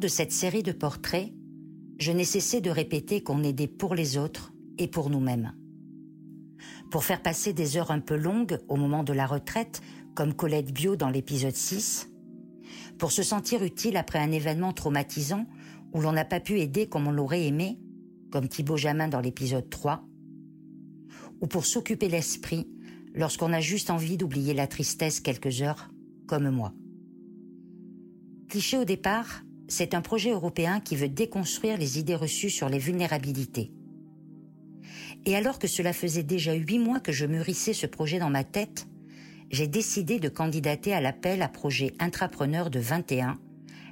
De cette série de portraits, je n'ai cessé de répéter qu'on aidait pour les autres et pour nous-mêmes. Pour faire passer des heures un peu longues au moment de la retraite, comme Colette Bio dans l'épisode 6, pour se sentir utile après un événement traumatisant où l'on n'a pas pu aider comme on l'aurait aimé, comme Thibaut Jamin dans l'épisode 3, ou pour s'occuper l'esprit lorsqu'on a juste envie d'oublier la tristesse quelques heures, comme moi. Cliché au départ, c'est un projet européen qui veut déconstruire les idées reçues sur les vulnérabilités. Et alors que cela faisait déjà huit mois que je mûrissais ce projet dans ma tête, j'ai décidé de candidater à l'appel à projet intrapreneur de 21,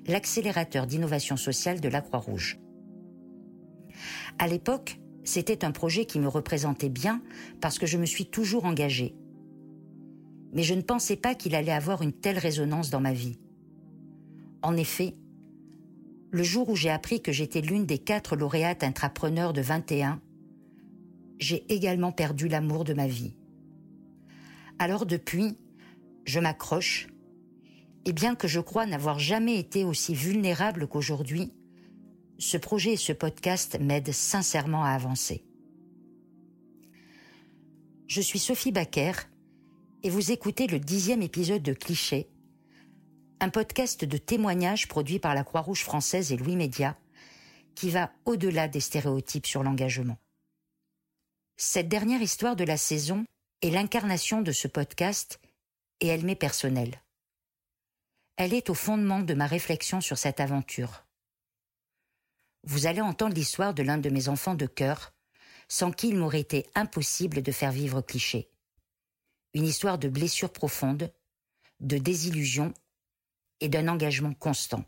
l'accélérateur d'innovation sociale de la Croix-Rouge. À l'époque, c'était un projet qui me représentait bien parce que je me suis toujours engagée. Mais je ne pensais pas qu'il allait avoir une telle résonance dans ma vie. En effet, le jour où j'ai appris que j'étais l'une des quatre lauréates intrapreneurs de 21, j'ai également perdu l'amour de ma vie. Alors depuis, je m'accroche, et bien que je crois n'avoir jamais été aussi vulnérable qu'aujourd'hui, ce projet et ce podcast m'aident sincèrement à avancer. Je suis Sophie Baker et vous écoutez le dixième épisode de Cliché, un podcast de témoignages produit par la Croix-Rouge française et Louis Média, qui va au-delà des stéréotypes sur l'engagement. Cette dernière histoire de la saison est l'incarnation de ce podcast et elle m'est personnelle. Elle est au fondement de ma réflexion sur cette aventure. Vous allez entendre l'histoire de l'un de mes enfants de cœur, sans qui il m'aurait été impossible de faire vivre cliché. Une histoire de blessures profondes, de désillusions et d'un engagement constant.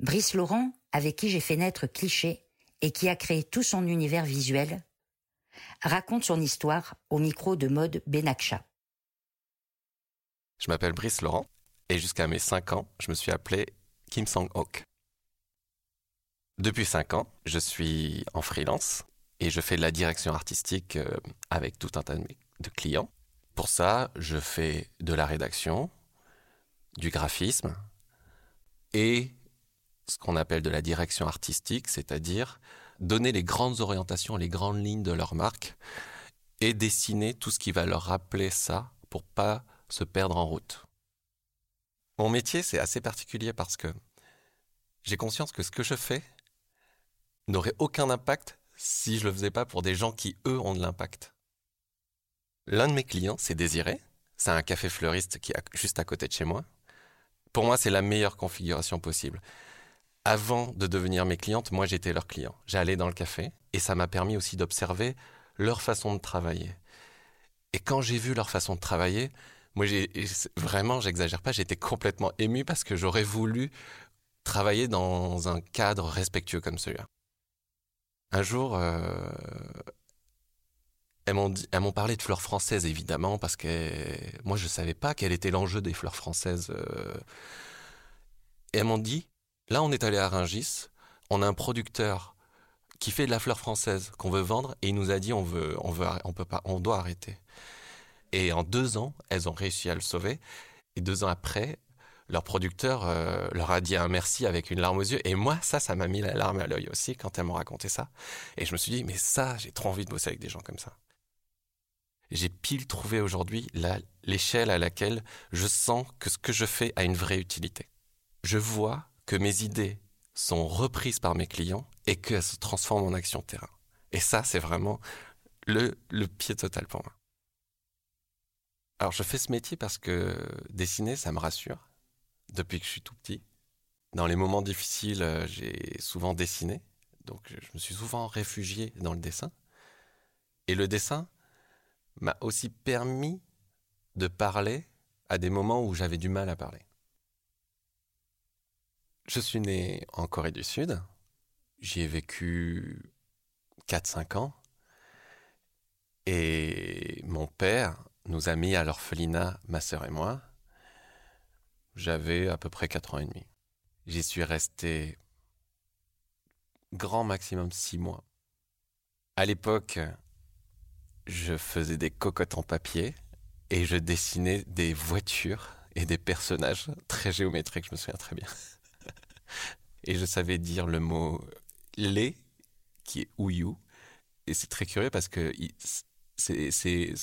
Brice Laurent, avec qui j'ai fait naître Cliché et qui a créé tout son univers visuel, raconte son histoire au micro de mode Benakcha. Je m'appelle Brice Laurent et jusqu'à mes 5 ans, je me suis appelé Kim Sang-ok. Depuis 5 ans, je suis en freelance et je fais de la direction artistique euh, avec tout un tas de clients. Pour ça, je fais de la rédaction, du graphisme et ce qu'on appelle de la direction artistique, c'est-à-dire donner les grandes orientations, les grandes lignes de leur marque et dessiner tout ce qui va leur rappeler ça pour pas se perdre en route. Mon métier, c'est assez particulier parce que j'ai conscience que ce que je fais n'aurait aucun impact si je le faisais pas pour des gens qui, eux, ont de l'impact. L'un de mes clients, c'est Désiré. C'est un café fleuriste qui est juste à côté de chez moi. Pour moi, c'est la meilleure configuration possible. Avant de devenir mes clientes, moi j'étais leur client. J'allais dans le café et ça m'a permis aussi d'observer leur façon de travailler. Et quand j'ai vu leur façon de travailler, moi vraiment, j'exagère pas, j'étais complètement ému parce que j'aurais voulu travailler dans un cadre respectueux comme celui-là. Un jour, euh, elles m'ont parlé de fleurs françaises évidemment parce que moi je savais pas quel était l'enjeu des fleurs françaises. Euh. Et elles m'ont dit, là on est allé à Rungis, on a un producteur qui fait de la fleur française qu'on veut vendre et il nous a dit on veut, on peut pas, on doit arrêter. Et en deux ans, elles ont réussi à le sauver. Et deux ans après, leur producteur euh, leur a dit un merci avec une larme aux yeux. Et moi, ça, ça m'a mis la larme à l'œil aussi quand elles m'ont raconté ça. Et je me suis dit, mais ça, j'ai trop envie de bosser avec des gens comme ça j'ai pile trouvé aujourd'hui l'échelle à laquelle je sens que ce que je fais a une vraie utilité. Je vois que mes idées sont reprises par mes clients et qu'elles se transforment en action terrain. Et ça, c'est vraiment le, le pied total pour moi. Alors, je fais ce métier parce que dessiner, ça me rassure depuis que je suis tout petit. Dans les moments difficiles, euh, j'ai souvent dessiné. Donc, je me suis souvent réfugié dans le dessin. Et le dessin, m'a aussi permis de parler à des moments où j'avais du mal à parler. Je suis né en Corée du Sud. J'y ai vécu 4-5 ans. Et mon père nous a mis à l'orphelinat, ma sœur et moi. J'avais à peu près 4 ans et demi. J'y suis resté grand maximum 6 mois. À l'époque, je faisais des cocottes en papier et je dessinais des voitures et des personnages très géométriques, je me souviens très bien. Et je savais dire le mot lait, qui est ouyou. Et c'est très curieux parce que c'est,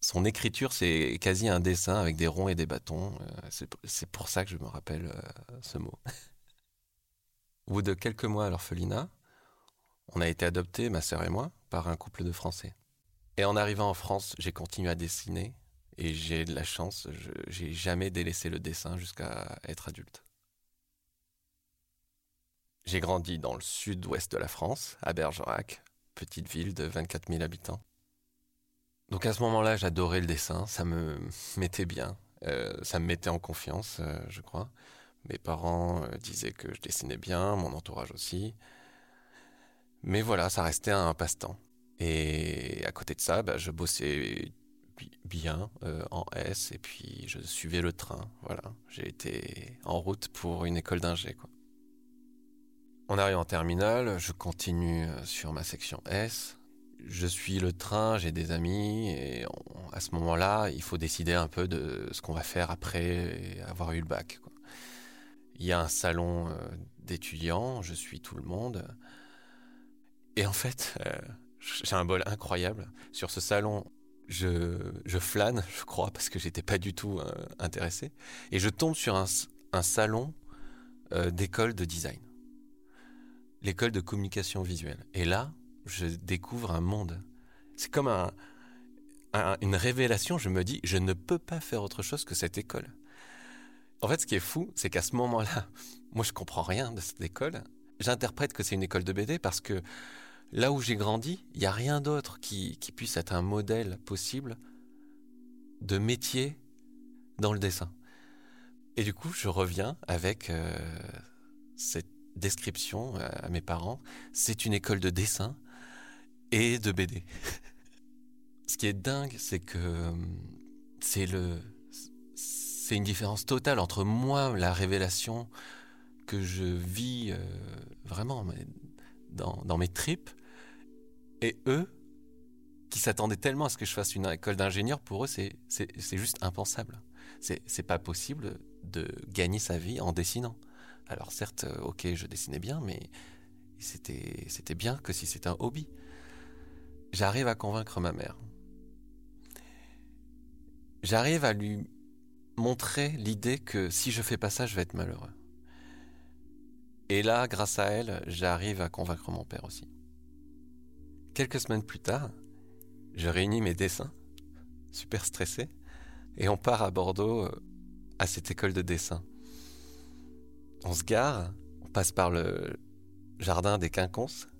son écriture, c'est quasi un dessin avec des ronds et des bâtons. Euh, c'est, pour ça que je me rappelle euh, ce mot. Au bout de quelques mois à l'orphelinat, on a été adoptés, ma sœur et moi, par un couple de Français. Et en arrivant en France, j'ai continué à dessiner et j'ai de la chance, j'ai jamais délaissé le dessin jusqu'à être adulte. J'ai grandi dans le sud-ouest de la France, à Bergerac, petite ville de 24 000 habitants. Donc à ce moment-là, j'adorais le dessin, ça me mettait bien, euh, ça me mettait en confiance, euh, je crois. Mes parents euh, disaient que je dessinais bien, mon entourage aussi. Mais voilà, ça restait un passe-temps. Et à côté de ça, bah, je bossais bien en S et puis je suivais le train. Voilà, j'ai été en route pour une école d'ingé. On arrive en terminale, je continue sur ma section S. Je suis le train, j'ai des amis et à ce moment-là, il faut décider un peu de ce qu'on va faire après avoir eu le bac. Il y a un salon euh, d'étudiants, je suis tout le monde. Et en fait, euh, j'ai un bol incroyable. Sur ce salon, je, flâne, je crois, parce que j'étais pas du tout euh, intéressé. Et je tombe sur un, salon d'école de design l'école de communication visuelle. Et là, je découvre un monde. C'est comme une révélation. Je me dis, je ne peux pas faire autre chose que cette école. En fait, ce qui est fou, c'est qu'à ce moment-là, moi, je comprends rien de cette école. J'interprète que c'est une école de BD parce que là où j'ai grandi, il n'y a rien d'autre qui, puisse être un modèle possible de métier dans le dessin. Et du coup, je reviens avec euh, cette description euh, à mes parents, c'est une école de dessin et de BD. Ce qui est dingue, c'est que euh, c'est une différence totale entre moi, la révélation que je vis vraiment dans mes tripes, et eux, qui s'attendaient tellement à ce que je fasse une école d'ingénieur, pour eux, c'est juste impensable. C'est pas possible de gagner sa vie en dessinant. Alors certes, euh, ok, je dessinais bien, mais c'était, c'était bien que si c'était un hobby. J'arrive à convaincre ma mère. J'arrive à lui montrer l'idée que si je fais pas ça, je vais être malheureux. Et là, grâce à elle, j'arrive à convaincre mon père aussi. Quelques semaines plus tard, je réunis mes dessins, super stressé, et on part à Bordeaux euh, à cette école de dessin. On se gare, on passe par le jardin des quinconces.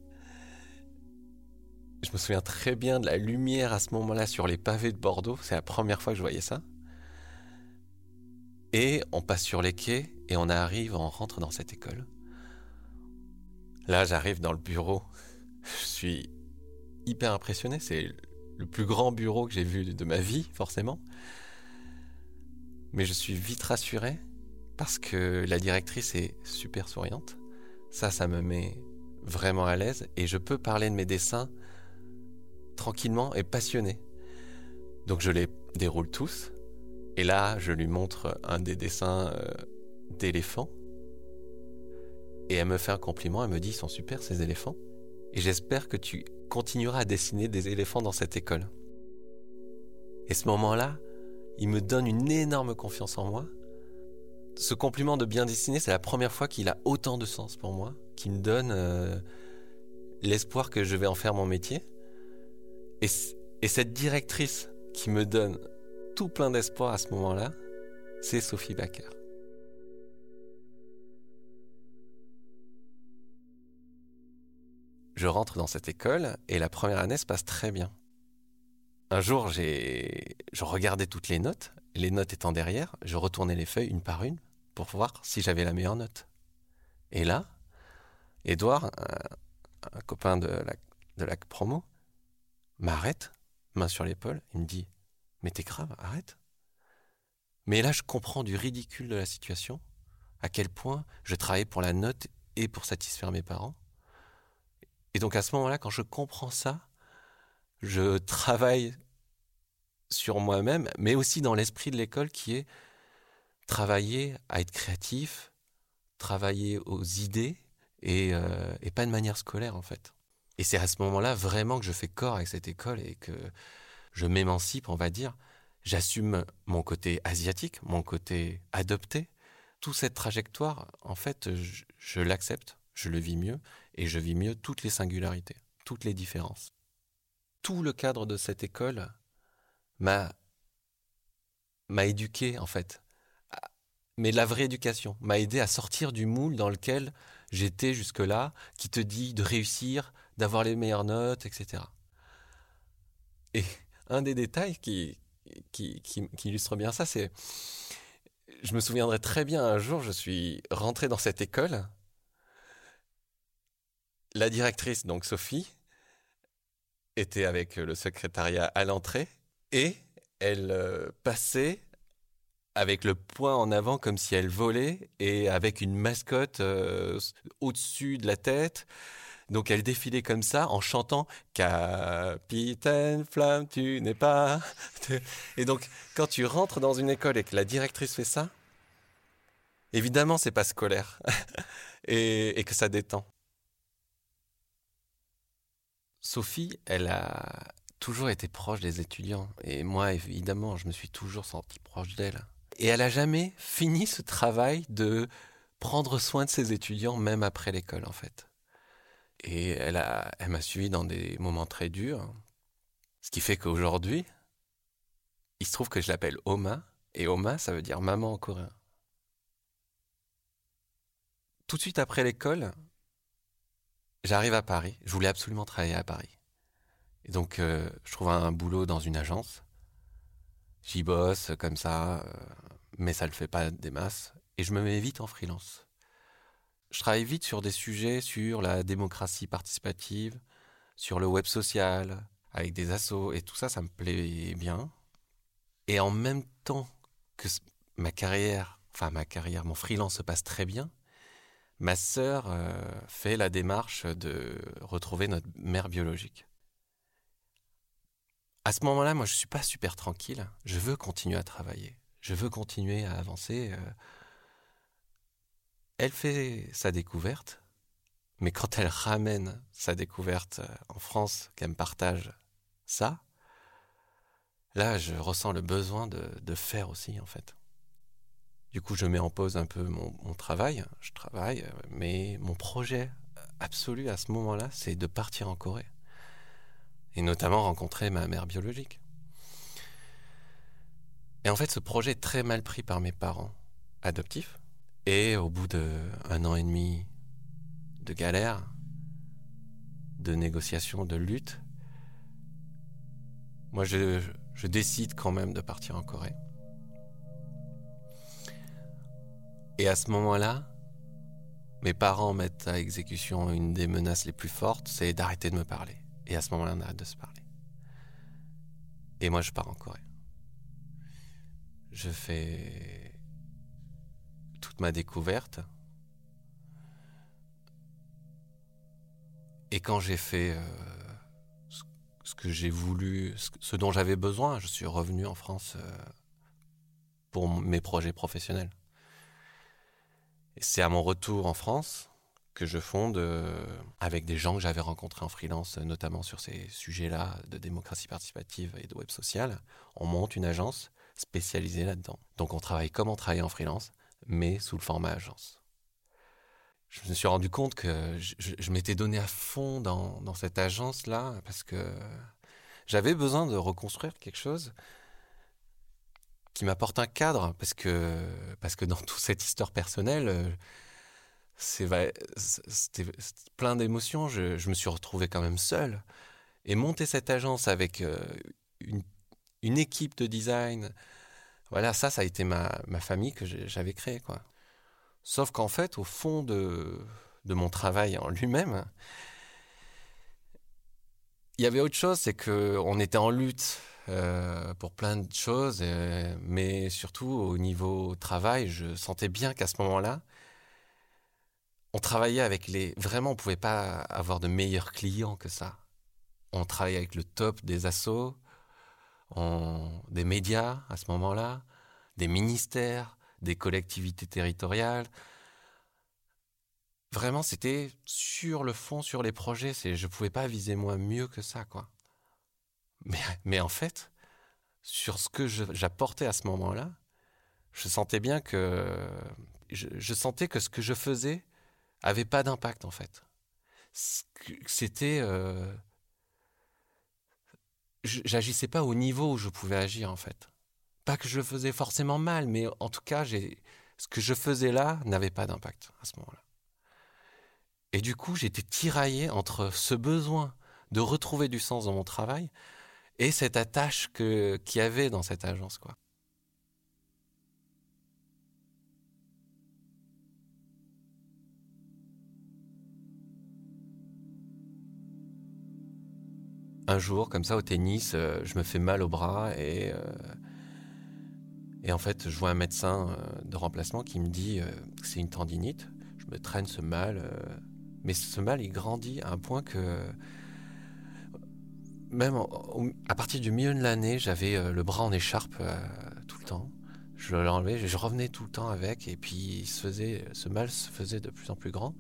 Je me souviens très bien de la lumière à ce moment-là sur les pavés de Bordeaux. C'est la première fois que je voyais ça. Et on passe sur les quais et on arrive, on rentre dans cette école. Là, j'arrive dans le bureau. Je suis hyper impressionné. C'est le plus grand bureau que j'ai vu de ma vie, forcément. Mais je suis vite rassuré parce que la directrice est super souriante. Ça, ça me met vraiment à l'aise et je peux parler de mes dessins tranquillement et passionné. Donc je les déroule tous et là, je lui montre un des dessins euh, d'éléphants et elle me fait un compliment, elle me dit ils sont super ces éléphants et j'espère que tu continueras à dessiner des éléphants dans cette école. Et ce moment-là, il me donne une énorme confiance en moi ce compliment de bien dessiner, c'est la première fois qu'il a autant de sens pour moi, qui me donne euh, l'espoir que je vais en faire mon métier. Et, et cette directrice qui me donne tout plein d'espoir à ce moment-là, c'est Sophie Baker. Je rentre dans cette école et la première année se passe très bien. Un jour, je regardais toutes les notes, les notes étant derrière, je retournais les feuilles une par une pour voir si j'avais la meilleure note. Et là, Edouard, un, copain de la, de la promo, m'arrête, main sur l'épaule, il me dit Mais t'es grave, arrête. Mais là, je comprends du ridicule de la situation, à quel point je travaillais pour la note et pour satisfaire mes parents. Et donc à ce moment-là, quand je comprends ça, je travaille sur moi-même, mais aussi dans l'esprit de l'école qui est travailler à être créatif, travailler aux idées et, euh, et pas de manière scolaire en fait. Et c'est à ce moment-là vraiment que je fais corps avec cette école et que je m'émancipe, on va dire. J'assume mon côté asiatique, mon côté adopté. Toute cette trajectoire, en fait, je l'accepte, je le vis mieux et je vis mieux toutes les singularités, toutes les différences. Tout le cadre de cette école m'a m'a éduqué en fait. Mais la vraie éducation m'a aidé à sortir du moule dans lequel j'étais jusque-là, qui te dit de réussir, d'avoir les meilleures notes, etc. Et un des détails qui, qui, qui, illustre bien ça, c'est, je me souviendrai très bien, un jour, je suis rentré dans cette école, la directrice, donc Sophie, était avec le secrétariat à l'entrée, et elle euh, passait avec le poing en avant comme si elle volait et avec une mascotte euh, au-dessus de la tête. Donc elle défilait comme ça en chantant Capitaine Flamme, tu n'es pas. Et donc quand tu rentres dans une école et que la directrice fait ça, évidemment c'est pas scolaire et, et que ça détend. Sophie, elle a toujours été proche des étudiants. Et moi, évidemment, je me suis toujours senti proche d'elle. Et elle a jamais fini ce travail de prendre soin de ses étudiants, même après l'école, en fait. Et elle a, elle m'a suivi dans des moments très durs. Ce qui fait qu'aujourd'hui, il se trouve que je l'appelle Oma. Et Oma, ça veut dire maman en coréen. Tout de suite après l'école, j'arrive à Paris. Je voulais absolument travailler à Paris. Et donc, euh, je trouve un boulot dans une agence. J'y bosse comme ça, euh, mais ça ne le fait pas des masses. Et je me mets vite en freelance. Je travaille vite sur des sujets sur la démocratie participative, sur le web social, avec des assos, et tout ça, ça me plaît bien. Et en même temps que ma carrière, enfin ma carrière, mon freelance se passe très bien, ma sœur euh, fait la démarche de retrouver notre mère biologique à ce moment-là, moi, je suis pas super tranquille. Je veux continuer à travailler. Je veux continuer à avancer. Euh. Elle fait sa découverte, mais quand elle ramène sa découverte euh, en France, qu'elle me partage ça, là, je ressens le besoin de, faire aussi, en fait. Du coup, je mets en pause un peu mon, travail. Je travaille, mais mon projet absolu à ce moment-là, c'est de partir en Corée et notamment rencontrer ma mère biologique. Et en fait, ce projet est très mal pris par mes parents adoptifs. Et au bout d'un an et demi de galère, de négociations, de lutte, moi je décide quand même de partir en Corée. Et à ce moment-là, mes parents mettent à exécution une des menaces les plus fortes, c'est d'arrêter de me parler. Et à ce moment-là, on arrête de se parler. Et moi, je pars en Corée. Je fais toute ma découverte. Et quand j'ai fait euh, ce que j'ai voulu, ce dont j'avais besoin, je suis revenu en France euh, pour mes projets professionnels. C'est à mon retour en France que je fonde euh, avec des gens que j'avais rencontrés en freelance, notamment sur ces sujets-là de démocratie participative et de web social. On monte une agence spécialisée là-dedans. Donc on travaille comme on travaille en freelance, mais sous le format agence. Je me suis rendu compte que je, m'étais donné à fond dans cette agence-là parce que j'avais besoin de reconstruire quelque chose qui m'apporte un cadre parce que, parce que dans toute cette histoire personnelle, c'était plein d'émotions. Je, me suis retrouvé quand même seul. Et monter cette agence avec euh, une, équipe de design, voilà, ça, ça a été ma, famille que j'avais créée, quoi. Sauf qu'en fait, au fond de, mon travail en lui-même, il y avait autre chose, c'est qu'on était en lutte euh, pour plein de choses, mais surtout au niveau travail, je sentais bien qu'à ce moment-là, on travaillait avec les... Vraiment, on pouvait pas avoir de meilleurs clients que ça. On travaillait avec le top des assos, des médias à ce moment-là, des ministères, des collectivités territoriales. vraiment, c'était sur le fond, sur les projets. C'est, je pouvais pas viser moi mieux que ça, quoi. Mais, en fait, sur ce que j'apportais à ce moment-là, je sentais bien que je, sentais que ce que je faisais avait pas d'impact en fait. C'était, euh, j'agissais pas au niveau où je pouvais agir en fait. Pas que je faisais forcément mal, mais en tout cas, ce que je faisais là n'avait pas d'impact à ce moment-là. Et du coup, j'étais tiraillé entre ce besoin de retrouver du sens dans mon travail et cette attache que qu'il y avait dans cette agence, quoi. Un jour, comme ça, au tennis, euh, je me fais mal au bras et euh, et en fait, je vois un médecin euh, de remplacement qui me dit que c'est une tendinite. Je me traîne ce mal, mais ce mal il grandit à un point que même à partir du milieu de l'année, j'avais euh, le bras en écharpe euh, tout le temps. Je l'enlevais, je revenais tout le temps avec, et puis ce mal se faisait de plus en plus grand.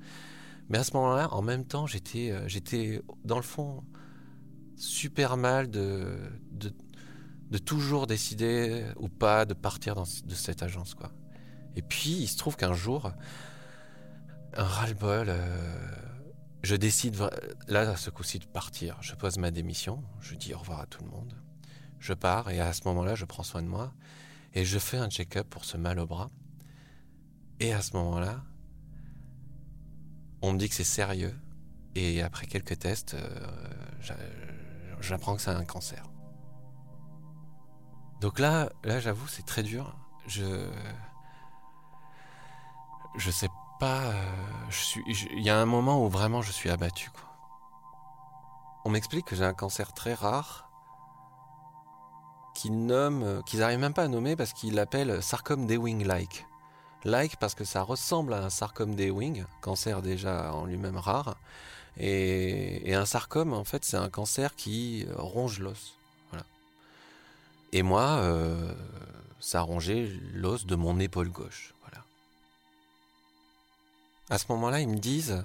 Mais à ce moment-là, en même temps, j'étais, euh, j'étais dans le fond super mal de, de, toujours décider ou pas de partir de cette agence, quoi. Et puis, il se trouve qu'un jour, un ras-le-bol je décide là, à ce coup-ci, de partir. Je pose ma démission, je dis au revoir à tout le monde. Je pars et à ce moment-là, je prends soin de moi et je fais un check-up pour ce mal au bras. Et à ce moment-là, on me dit que c'est sérieux et après quelques tests, euh, j'apprends que c'est un cancer. Donc là, là, j'avoue, c'est très dur. Je, je sais Euh, il y a un moment où vraiment je suis abattu. On m'explique que j'ai un cancer très rare qu'ils nomment, qu'ils n'arrivent même pas à nommer parce qu'ils l'appellent sarcome Dewing-like. Like parce que ça ressemble à un sarcome Dewing, cancer déjà en lui-même rare. Et, un sarcome, en fait, c'est un cancer qui ronge l'os. Et moi, euh, ça rongé l'os de mon épaule gauche à ce moment-là, ils me disent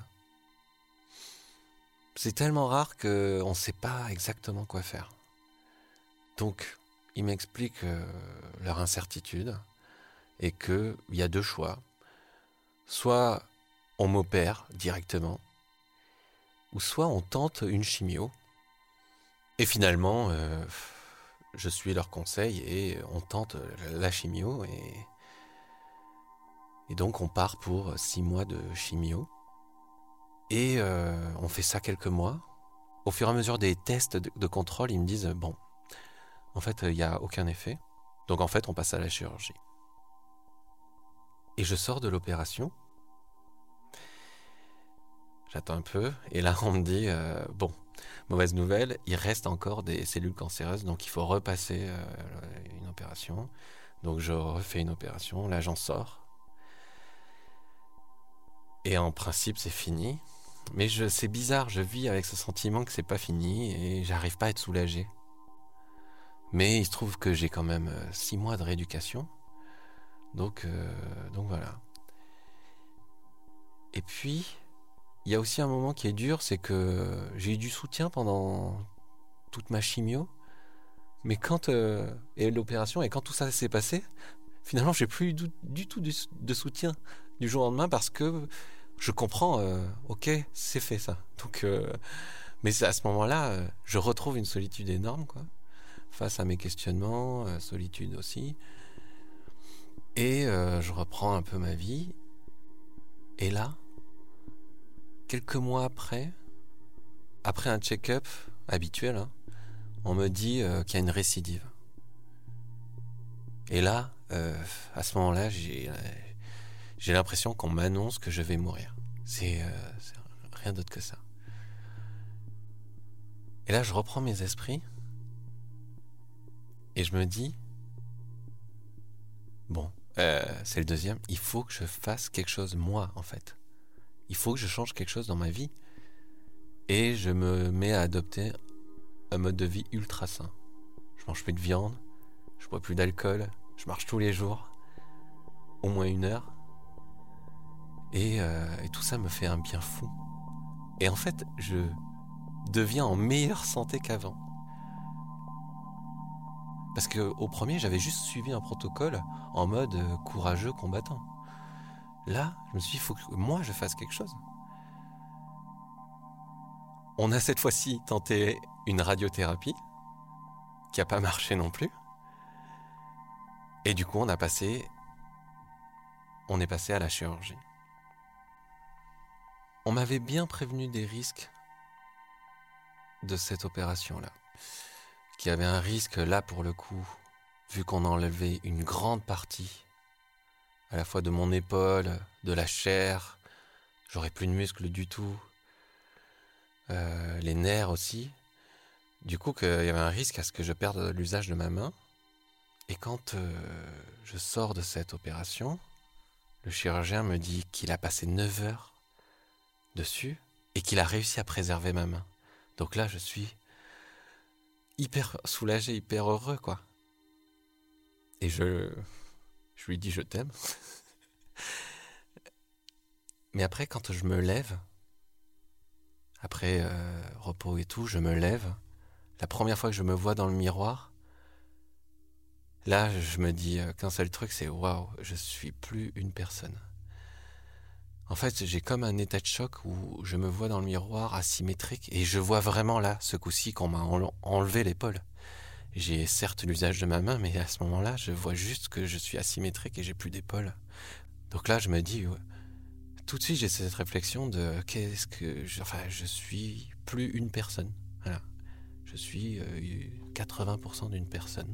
c'est tellement rare qu'on ne sait pas exactement quoi faire. Donc, ils m'expliquent euh, leur incertitude et qu'il y a deux choix. Soit on m'opère directement, ou soit on tente une chimio. Et finalement, euh, je suis leur conseil et on tente la chimio et et donc on part pour six mois de chimio. Et euh, on fait ça quelques mois. Au fur et à mesure des tests de, contrôle, ils me disent, bon, en fait, il n'y a aucun effet. Donc en fait, on passe à la chirurgie. Et je sors de l'opération. J'attends un peu. Et là, on me dit, euh, bon, mauvaise nouvelle, il reste encore des cellules cancéreuses, donc il faut repasser euh, une opération. Donc je refais une opération. Là, j'en sors. Et en principe, c'est fini. Mais c'est bizarre, je vis avec ce sentiment que c'est pas fini et j'arrive pas à être soulagé. Mais il se trouve que j'ai quand même euh, six mois de rééducation. Donc, euh, donc voilà. Et puis, il y a aussi un moment qui est dur, c'est que j'ai eu du soutien pendant toute ma chimio. Mais quand euh, et l'opération et quand tout ça s'est passé, finalement, j'ai plus du tout de, soutien du jour au lendemain parce que je comprends, euh, ok, c'est fait ça. Donc, euh, mais à ce moment-là, euh, je retrouve une solitude énorme, quoi, face à mes questionnements, solitude aussi. Et je reprends un peu ma vie. Et là, quelques mois après, après un check-up habituel, hein, on me dit qu'il y a une récidive. Et là, à ce moment-là, j'ai j'ai l'impression qu'on m'annonce que je vais mourir. C'est euh, rien d'autre que ça. Et là, je reprends mes esprits et je me dis, bon, euh, c'est le deuxième, il faut que je fasse quelque chose moi, en fait. Il faut que je change quelque chose dans ma vie. Et je me mets à adopter un mode de vie ultra sain. Je mange plus de viande, je bois plus d'alcool, je marche tous les jours, au moins une heure, Et, euh, et tout ça me fait un bien fou. Et en fait, je deviens en meilleure santé qu'avant. Parce que au premier, j'avais juste suivi un protocole en mode euh, courageux combattant. Là, je me suis dit, il faut que moi je fasse quelque chose. On a cette fois-ci tenté une radiothérapie, qui n'a pas marché non plus. Et du coup, on a passé. On est passé à la chirurgie. On m'avait bien prévenu des risques de cette opération-là qu'il y avait un risque là pour le coup, vu qu'on enlevait une grande partie, à la fois de mon épaule, de la chair, j'aurais plus de muscles du tout, euh, les nerfs aussi. Du coup, qu'il y avait un risque à ce que je perde l'usage de ma main. Et quand euh, je sors de cette opération, le chirurgien me dit qu'il a passé 9 heures dessus et qu'il a réussi à préserver ma main. Donc là, je suis hyper soulagé, hyper heureux, quoi. Et je, je lui dis je t'aime. Mais après, quand je me lève, après euh, repos et tout, je me lève. La première fois que je me vois dans le miroir, là, je me dis euh, qu'un seul truc, c'est waouh, je suis plus une personne. En fait, j'ai comme un état de choc où je me vois dans le miroir asymétrique et je vois vraiment là, ce coup-ci, qu'on m'a enlevé l'épaule. J'ai certes l'usage de ma main, mais à ce moment-là, je vois juste que je suis asymétrique et j'ai plus d'épaule. Donc là, je me dis, tout de suite, j'ai cette réflexion de qu'est-ce que, je, enfin, je suis plus une personne. Je suis 80% euh, d'une personne.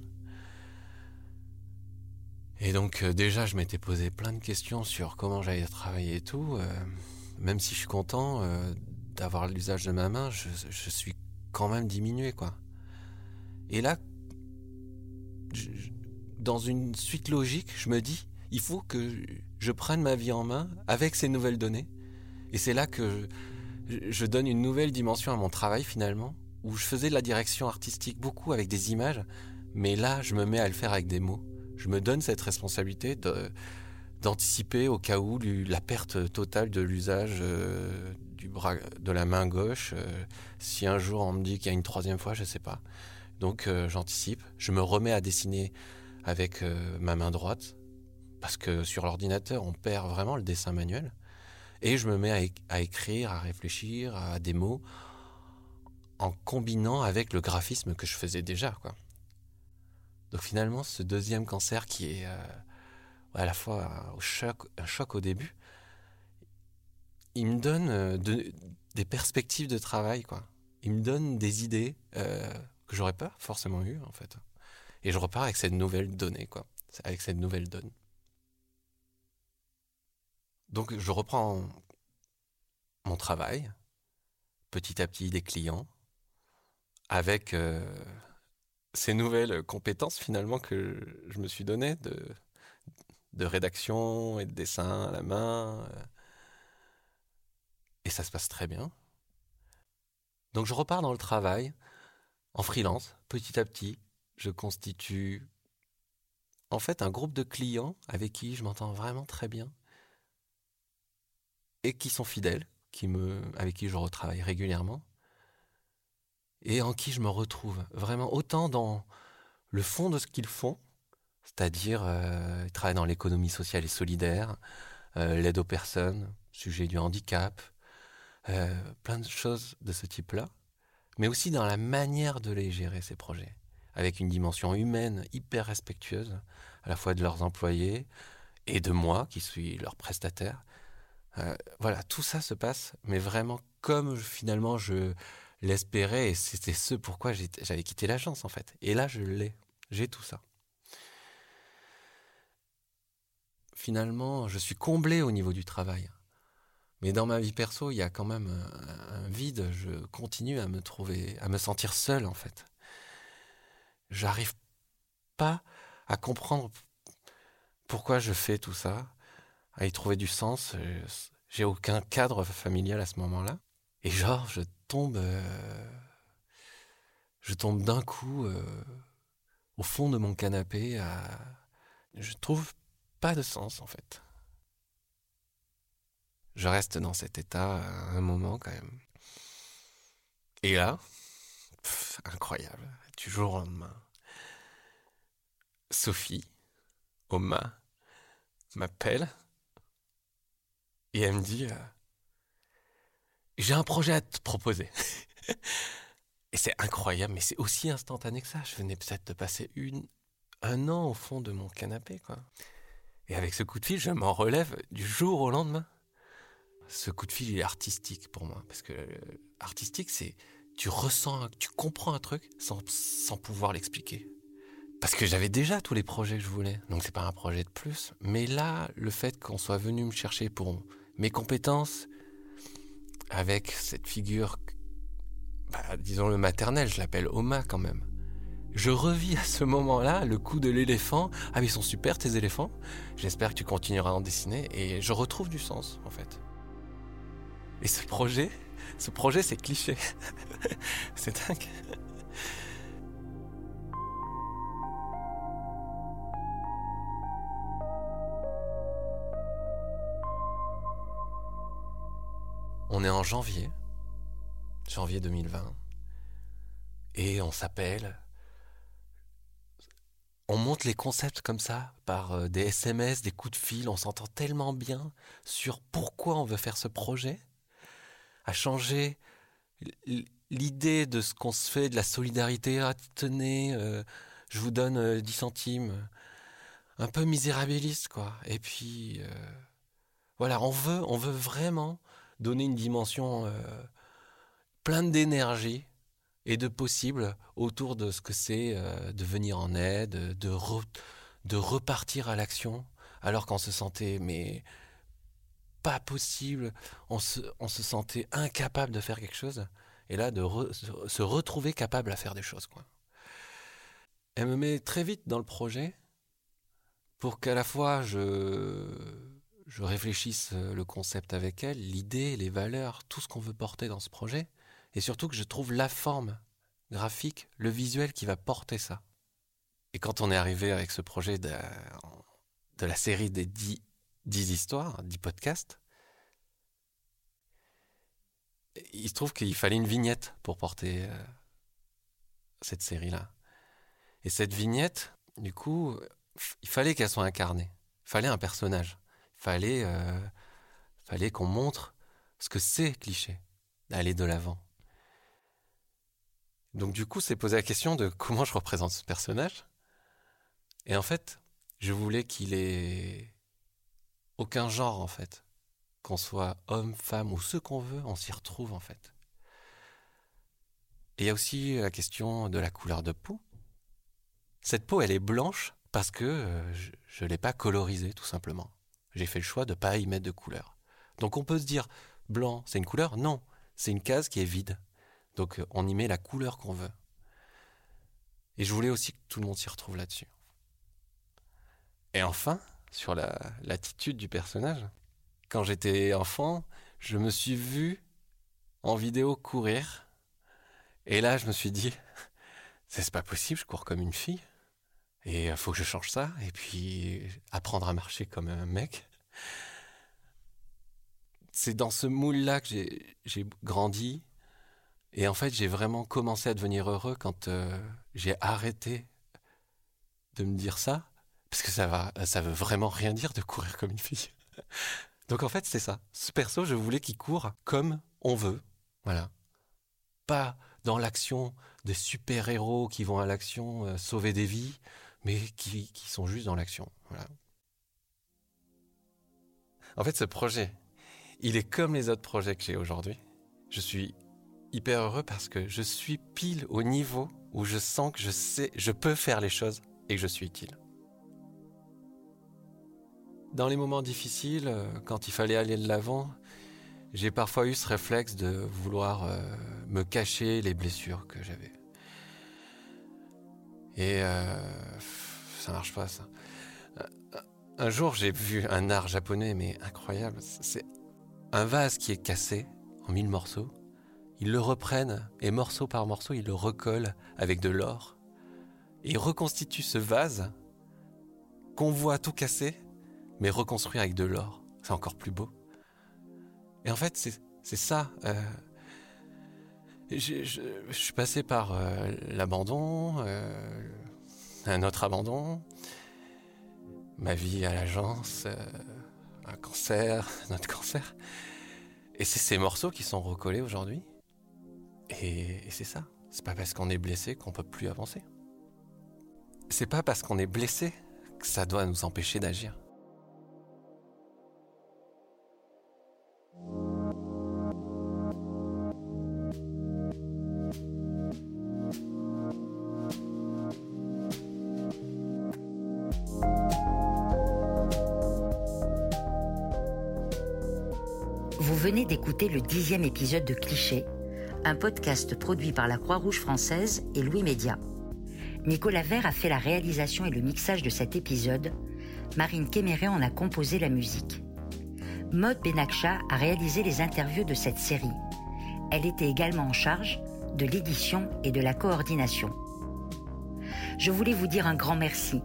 Et donc euh, déjà, je m'étais posé plein de questions sur comment j'allais travailler et tout. Euh, même si je suis content euh, d'avoir l'usage de ma main, je, suis quand même diminué, quoi. Et là, dans une suite logique, je me dis, il faut que je prenne ma vie en main avec ces nouvelles données. Et c'est là que je donne une nouvelle dimension à mon travail finalement, où je faisais de la direction artistique beaucoup avec des images, mais là, je me mets à le faire avec des mots je me donne cette responsabilité d'anticiper au cas où la perte totale de l'usage euh, de la main gauche. Euh, si un jour on me dit qu'il y a une troisième fois, je ne sais pas. Donc euh, j'anticipe. Je me remets à dessiner avec ma main droite parce que sur l'ordinateur on perd vraiment le dessin manuel. Et je me mets à, écrire, à réfléchir à des mots en combinant avec le graphisme que je faisais déjà. Donc finalement, ce deuxième cancer qui est euh, à la fois un choc, un choc au début, il me donne euh, des perspectives de travail, quoi. Il me donne des idées euh, que j'aurais pas forcément eues, en fait. Et je repars avec cette nouvelle donnée, quoi. Avec cette nouvelle donne. Donc je reprends mon travail, petit à petit des clients, avec ces nouvelles compétences finalement que je me suis données de, de rédaction et de dessin à la main. Euh, et ça se passe très bien. Donc je repars dans le travail, en freelance, petit à petit. Je constitue en fait un groupe de clients avec qui je m'entends vraiment très bien et qui sont fidèles, qui me, avec qui je retravaille régulièrement et en qui je me retrouve vraiment autant dans le fond de ce qu'ils font, c'est-à-dire euh, travaillent dans l'économie sociale et solidaire, euh, l'aide aux personnes, sujet du handicap, euh, plein de choses de ce type-là, mais aussi dans la manière de les gérer ces projets, avec une dimension humaine hyper respectueuse, à la fois de leurs employés et de moi qui suis leur prestataire. voilà, tout ça se passe, mais vraiment comme finalement je l'espérais et c'était ce pourquoi j'avais quitté l'agence en fait. Et là, je l'ai. J'ai tout ça. Finalement, je suis comblé au niveau du travail. Mais dans ma vie perso, il y a quand même un, vide. Je continue à me trouver, à me sentir seul en fait. J'arrive pas à comprendre pourquoi je fais tout ça, à y trouver du sens. J'ai aucun cadre familial à ce moment-là. Et genre, je tombe, euh, je tombe d'un coup euh, au fond de mon canapé. Je trouve pas de sens en fait. Je reste dans cet état un moment quand même. Et là, incroyable, du jour au lendemain, Sophie, Oma, m'appelle et elle me dit euh, J'ai un projet à te proposer. et c'est incroyable, mais c'est aussi instantané que ça. Je venais peut-être de passer un an au fond de mon canapé, quoi. Et avec ce coup de fil, je m'en relève du jour au lendemain. Ce coup de fil, il est artistique pour moi. Parce que euh, artistique, c'est tu ressens, tu comprends un truc sans, sans pouvoir l'expliquer. Parce que j'avais déjà tous les projets que je voulais. Donc c'est pas un projet de plus. Mais là, le fait qu'on soit venu me chercher pour mes compétences, avec cette figure, bah, disons le maternel, je l'appelle Oma quand même. Je revis à ce moment-là le coup de l'éléphant. Ah mais ils sont super tes éléphants. J'espère que tu continueras à en dessiner. Et je retrouve du sens en fait. Et ce projet, ce projet c'est cliché. c'est dingue. On est en janvier, janvier 2020, et on s'appelle. On monte les concepts comme ça, par euh, des SMS, des coups de fil, on s'entend tellement bien sur pourquoi on veut faire ce projet, à changer l'idée de ce qu'on se fait, de la solidarité. Ah, tenez, euh, je vous donne 10 euh, centimes. Un peu misérabiliste, quoi. Et puis, voilà, on veut, on veut vraiment donner une dimension euh, pleine d'énergie et de possible autour de ce que c'est euh, de venir en aide, de, de repartir à l'action, alors qu'on se sentait mais pas possible, on se, on se sentait incapable de faire quelque chose, et là de se retrouver capable à faire des choses. Quoi. Elle me met très vite dans le projet pour qu'à la fois je je réfléchisse euh, le concept avec elle, l'idée, les valeurs, tout ce qu'on veut porter dans ce projet, et surtout que je trouve la forme graphique, le visuel qui va porter ça. Et quand on est arrivé avec ce projet de, la série des dix, histoires, dix podcasts, il se trouve qu'il fallait une vignette pour porter euh, cette série-là. Et cette vignette, du coup, il fallait qu'elle soit incarnée. Il fallait un personnage fallait, euh, fallait qu'on montre ce que c'est cliché, d'aller de l'avant. Donc du coup, c'est posé la question de comment je représente ce personnage. Et en fait, je voulais qu'il ait aucun genre en fait. Qu'on soit homme, femme ou ce qu'on veut, on s'y retrouve en fait. Et il y a aussi la question de la couleur de peau. Cette peau, elle est blanche parce que euh, je ne l'ai pas colorisée tout simplement. J'ai fait le choix de ne pas y mettre de couleur. Donc on peut se dire, blanc, c'est une couleur? Non, c'est une case qui est vide. Donc euh, on y met la couleur qu'on veut. Et je voulais aussi que tout le monde s'y retrouve là-dessus. Et enfin, sur l'attitude du personnage, quand j'étais enfant, je me suis vu en vidéo courir. Et là, je me suis dit, c'est pas possible, je cours comme une fille. Et il faut que je change ça. Et puis apprendre à marcher comme un mec. C'est dans ce moule-là que j'ai grandi. Et en fait, j'ai vraiment commencé à devenir heureux quand euh, j'ai arrêté de me dire ça. Parce que ça va, ça veut vraiment rien dire de courir comme une fille. Donc en fait, c'est ça. Ce perso, je voulais qu'il court comme on veut. Voilà. Pas dans l'action des super-héros qui vont à l'action euh, sauver des vies, mais qui, sont juste dans l'action. En fait, ce projet, il est comme les autres projets que j'ai aujourd'hui. Je suis hyper heureux parce que je suis pile au niveau où je sens que je sais, je peux faire les choses et que je suis utile. Dans les moments difficiles, euh, quand il fallait aller de l'avant, j'ai parfois eu ce réflexe de vouloir euh, me cacher les blessures que j'avais. Et euh, ça marche pas, ça. Euh, un jour, j'ai vu un art japonais, mais incroyable. C'est un vase qui est cassé en mille morceaux. Ils le reprennent et morceau par morceau, ils le recollent avec de l'or. Et ils reconstituent ce vase qu'on voit tout cassé, mais reconstruit avec de l'or. C'est encore plus beau. Et en fait, c'est ça. Euh, je, suis passé par euh, l'abandon, euh, un autre abandon, ma vie à l'agence, un cancer, un autre cancer. Et c'est ces morceaux qui sont recollés aujourd'hui. Et, et c'est ça. C'est pas parce qu'on est blessé qu'on peut plus avancer. C'est pas parce qu'on est blessé que ça doit nous empêcher d'agir. Venez d'écouter le dixième épisode de Cliché, un podcast produit par la Croix-Rouge française et Louis Média. Nicolas Vert a fait la réalisation et le mixage de cet épisode. Marine Kéméré en a composé la musique. Maud Benakcha a réalisé les interviews de cette série. Elle était également en charge de l'édition et de la coordination. Je voulais vous dire un grand merci.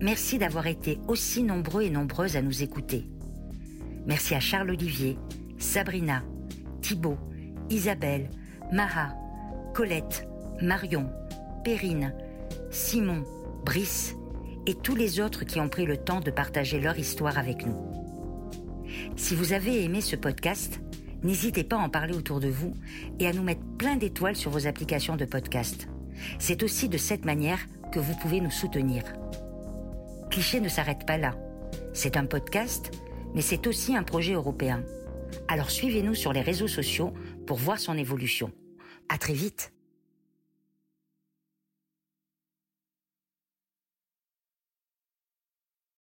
Merci d'avoir été aussi nombreux et nombreuses à nous écouter. Merci à Charles Olivier, Sabrina, Thibault, Isabelle, Maha, Colette, Marion, Perrine, Simon, Brice et tous les autres qui ont pris le temps de partager leur histoire avec nous. Si vous avez aimé ce podcast, n'hésitez pas à en parler autour de vous et à nous mettre plein d'étoiles sur vos applications de podcast. C'est aussi de cette manière que vous pouvez nous soutenir. Cliché ne s'arrête pas là. C'est un podcast, mais c'est aussi un projet européen. Alors suivez-nous sur les réseaux sociaux pour voir son évolution. À très vite!